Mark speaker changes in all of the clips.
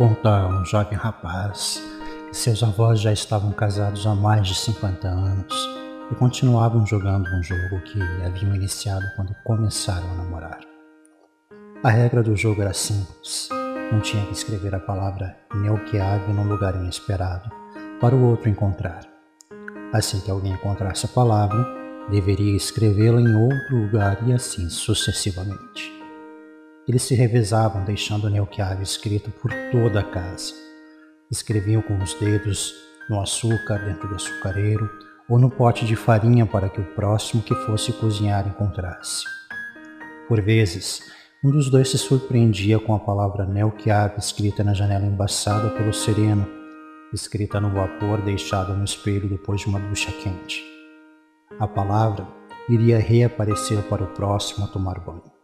Speaker 1: conta um jovem rapaz que seus avós já estavam casados há mais de 50 anos e continuavam jogando um jogo que haviam iniciado quando começaram a namorar. A regra do jogo era simples. Um tinha que escrever a palavra Neuquiave num lugar inesperado para o outro encontrar. Assim que alguém encontrasse a palavra, deveria escrevê-la em outro lugar e assim sucessivamente. Eles se revezavam deixando o Neuquiave escrito por toda a casa. Escreviam com os dedos no açúcar dentro do açucareiro ou no pote de farinha para que o próximo que fosse cozinhar encontrasse. Por vezes, um dos dois se surpreendia com a palavra Nelquiab escrita na janela embaçada pelo sereno, escrita no vapor deixado no espelho depois de uma ducha quente. A palavra iria reaparecer para o próximo a tomar banho.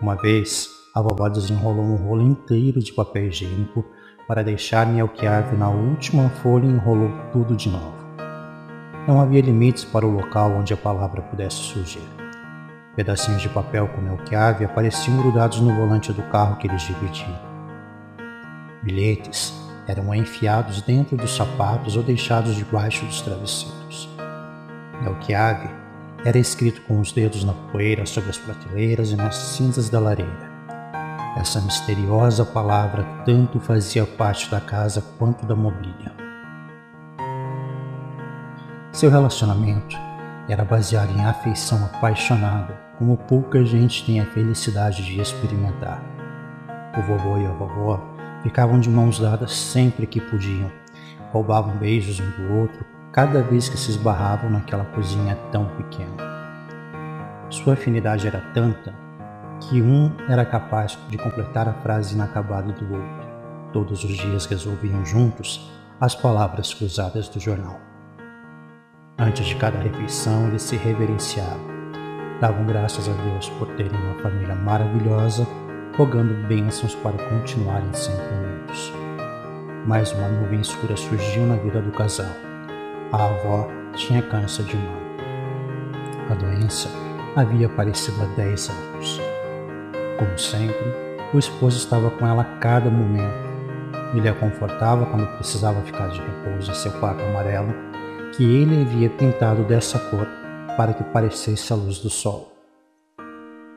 Speaker 1: Uma vez, a vovó desenrolou um rolo inteiro de papel higiênico para deixar Nelquiab na última folha e enrolou tudo de novo. Não havia limites para o local onde a palavra pudesse surgir. Pedacinhos de papel com Melquiave apareciam grudados no volante do carro que eles dividiam. Bilhetes eram enfiados dentro dos sapatos ou deixados debaixo dos travesseiros. Melquiave era escrito com os dedos na poeira sobre as prateleiras e nas cinzas da lareira. Essa misteriosa palavra tanto fazia parte da casa quanto da mobília. Seu relacionamento era baseado em afeição apaixonada como pouca gente tem a felicidade de experimentar. O vovô e a vovó ficavam de mãos dadas sempre que podiam, roubavam beijos um do outro cada vez que se esbarravam naquela cozinha tão pequena. Sua afinidade era tanta que um era capaz de completar a frase inacabada do outro. Todos os dias resolviam juntos as palavras cruzadas do jornal. Antes de cada refeição, eles se reverenciavam davam graças a Deus por terem uma família maravilhosa, rogando bênçãos para continuarem sempre unidos. Mais uma nuvem escura surgiu na vida do casal. A avó tinha câncer de mama. A doença havia aparecido há 10 anos. Como sempre, o esposo estava com ela a cada momento. Ele a confortava quando precisava ficar de repouso em seu quarto amarelo, que ele havia pintado dessa cor para que parecesse a luz do sol.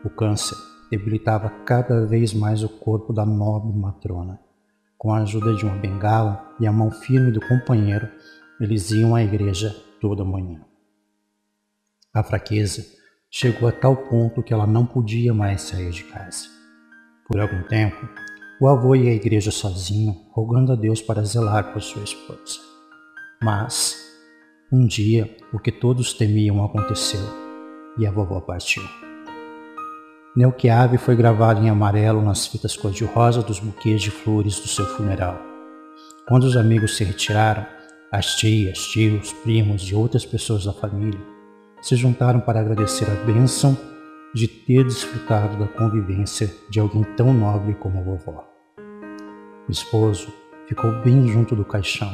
Speaker 1: O câncer debilitava cada vez mais o corpo da nobre matrona. Com a ajuda de uma bengala e a mão firme do companheiro, eles iam à igreja toda manhã. A fraqueza chegou a tal ponto que ela não podia mais sair de casa. Por algum tempo, o avô ia à igreja sozinho, rogando a Deus para zelar por sua esposa. Mas, um dia, o que todos temiam aconteceu e a vovó partiu. Neuquiave foi gravado em amarelo nas fitas cor-de-rosa dos buquês de flores do seu funeral. Quando os amigos se retiraram, as tias, tios, primos e outras pessoas da família se juntaram para agradecer a bênção de ter desfrutado da convivência de alguém tão nobre como a vovó. O esposo ficou bem junto do caixão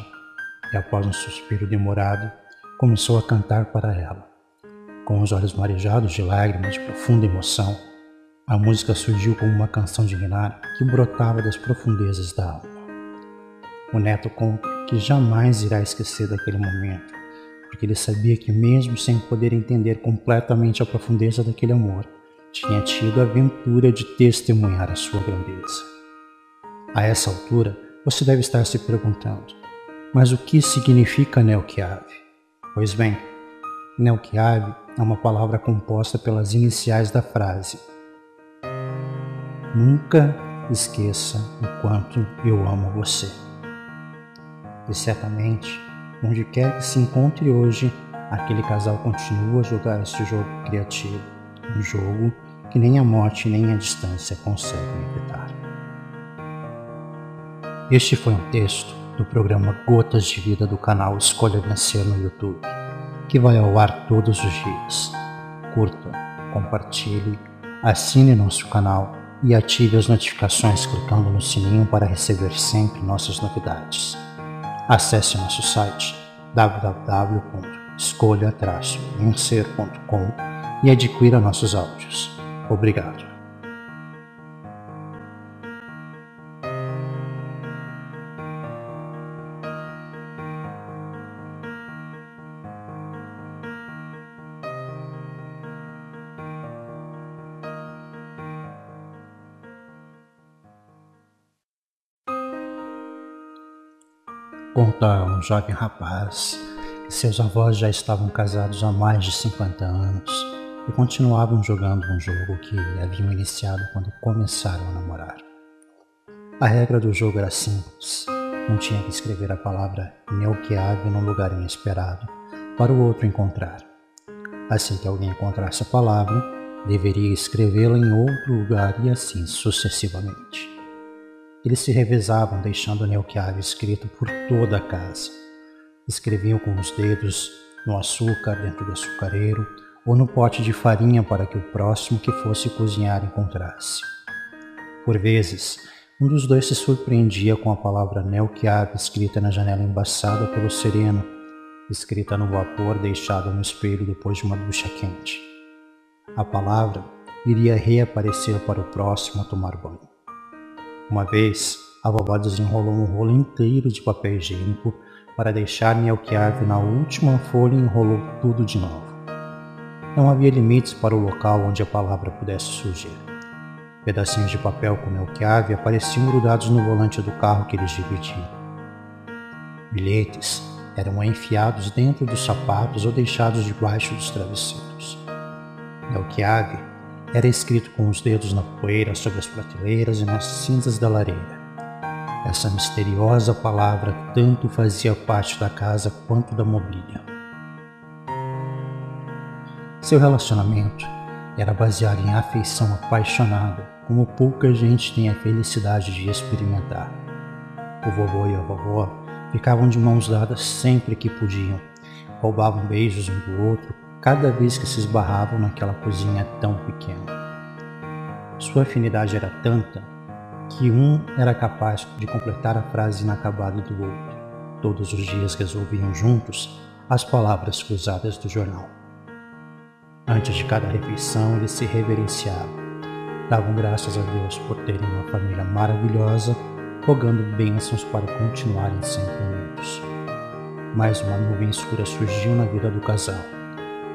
Speaker 1: e, após um suspiro demorado, começou a cantar para ela. Com os olhos marejados de lágrimas de profunda emoção, a música surgiu como uma canção de que brotava das profundezas da alma. O neto conta que jamais irá esquecer daquele momento, porque ele sabia que, mesmo sem poder entender completamente a profundeza daquele amor, tinha tido a aventura de testemunhar a sua grandeza. A essa altura, você deve estar se perguntando: mas o que significa Nelquiave? Pois bem, Nelkiave é uma palavra composta pelas iniciais da frase. Nunca esqueça o quanto eu amo você. E certamente, onde quer que se encontre hoje, aquele casal continua a jogar esse jogo criativo, um jogo que nem a morte nem a distância conseguem evitar. Este foi um texto do programa Gotas de Vida do canal Escolha Vencer no YouTube, que vai ao ar todos os dias. Curta, compartilhe, assine nosso canal e ative as notificações clicando no sininho para receber sempre nossas novidades. Acesse nosso site www.escolha-vencer.com e adquira nossos áudios. Obrigado. Conta um jovem rapaz que seus avós já estavam casados há mais de 50 anos e continuavam jogando um jogo que haviam iniciado quando começaram a namorar. A regra do jogo era simples. Um tinha que escrever a palavra Neuquiave num lugar inesperado para o outro encontrar. Assim que alguém encontrasse a palavra, deveria escrevê-la em outro lugar e assim sucessivamente. Eles se revezavam deixando Neuquiave escrito por toda a casa escreviam com os dedos no açúcar dentro do açucareiro ou no pote de farinha para que o próximo que fosse cozinhar encontrasse. Por vezes, um dos dois se surpreendia com a palavra Nelquiab escrita na janela embaçada pelo sereno, escrita no vapor deixado no espelho depois de uma ducha quente. A palavra iria reaparecer para o próximo a tomar banho. Uma vez, a vovó desenrolou um rolo inteiro de papel higiênico para deixar-me alqueave na última folha e enrolou tudo de novo. Não havia limites para o local onde a palavra pudesse surgir. Pedacinhos de papel com alqueave apareciam grudados no volante do carro que eles dividiam. Bilhetes eram enfiados dentro dos sapatos ou deixados debaixo dos travesseiros. Melquiave era escrito com os dedos na poeira sobre as prateleiras e nas cinzas da lareira. Essa misteriosa palavra tanto fazia parte da casa quanto da mobília. Seu relacionamento era baseado em afeição apaixonada, como pouca gente tem a felicidade de experimentar. O vovô e a vovó ficavam de mãos dadas sempre que podiam, roubavam beijos um do outro cada vez que se esbarravam naquela cozinha tão pequena. Sua afinidade era tanta que um era capaz de completar a frase inacabada do outro. Todos os dias resolviam juntos as palavras cruzadas do jornal. Antes de cada refeição, eles se reverenciavam, davam graças a Deus por terem uma família maravilhosa, rogando bênçãos para continuarem sempre unidos. Mais uma nuvem escura surgiu na vida do casal.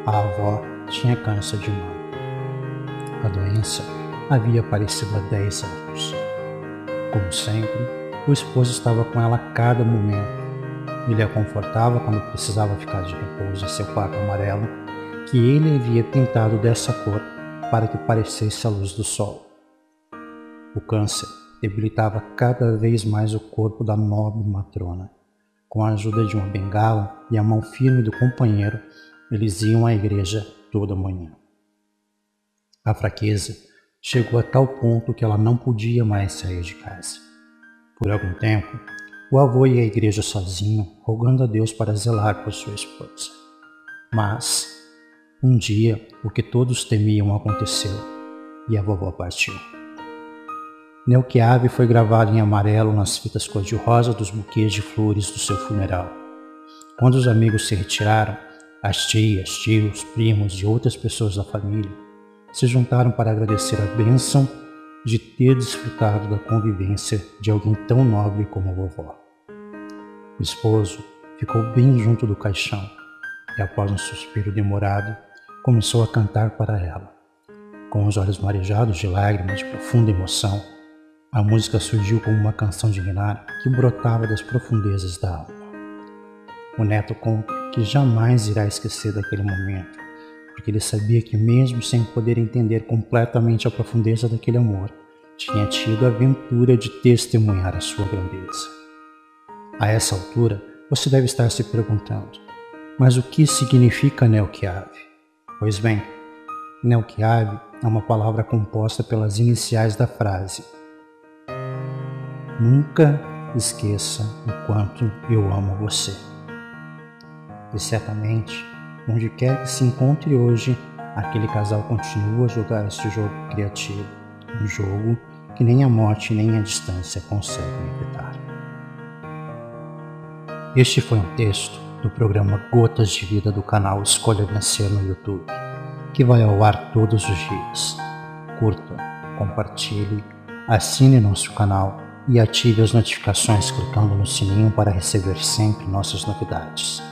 Speaker 1: A avó tinha câncer de mão. A doença havia aparecido há 10 anos. Como sempre, o esposo estava com ela a cada momento. Ele a confortava quando precisava ficar de repouso em seu quarto amarelo, que ele havia pintado dessa cor para que parecesse a luz do sol. O câncer debilitava cada vez mais o corpo da nobre matrona. Com a ajuda de uma bengala e a mão firme do companheiro, eles iam à igreja toda manhã. A fraqueza chegou a tal ponto que ela não podia mais sair de casa. Por algum tempo, o avô ia à igreja sozinho, rogando a Deus para zelar por sua esposa. Mas, um dia, o que todos temiam aconteceu e a vovó partiu. Neuquiave foi gravado em amarelo nas fitas cor-de-rosa dos buquês de flores do seu funeral. Quando os amigos se retiraram, as tias, tios, primos e outras pessoas da família se juntaram para agradecer a bênção de ter desfrutado da convivência de alguém tão nobre como a vovó. O esposo ficou bem junto do caixão e, após um suspiro demorado, começou a cantar para ela. Com os olhos marejados de lágrimas de profunda emoção, a música surgiu como uma canção de Renara que brotava das profundezas da alma. O neto conta que jamais irá esquecer daquele momento porque ele sabia que, mesmo sem poder entender completamente a profundeza daquele amor, tinha tido a aventura de testemunhar a sua grandeza. A essa altura, você deve estar se perguntando: mas o que significa Nelkiave? Pois bem, Nelkiave é uma palavra composta pelas iniciais da frase. Nunca esqueça o quanto eu amo você. E certamente Onde quer que se encontre hoje, aquele casal continua a jogar esse jogo criativo, um jogo que nem a morte nem a distância conseguem evitar. Este foi um texto do programa Gotas de Vida do canal Escolha Vencer no YouTube, que vai ao ar todos os dias. Curta, compartilhe, assine nosso canal e ative as notificações clicando no sininho para receber sempre nossas novidades.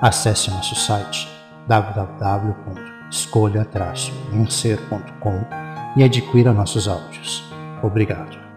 Speaker 1: Acesse nosso site www.escolha-vencer.com e adquira nossos áudios. Obrigado.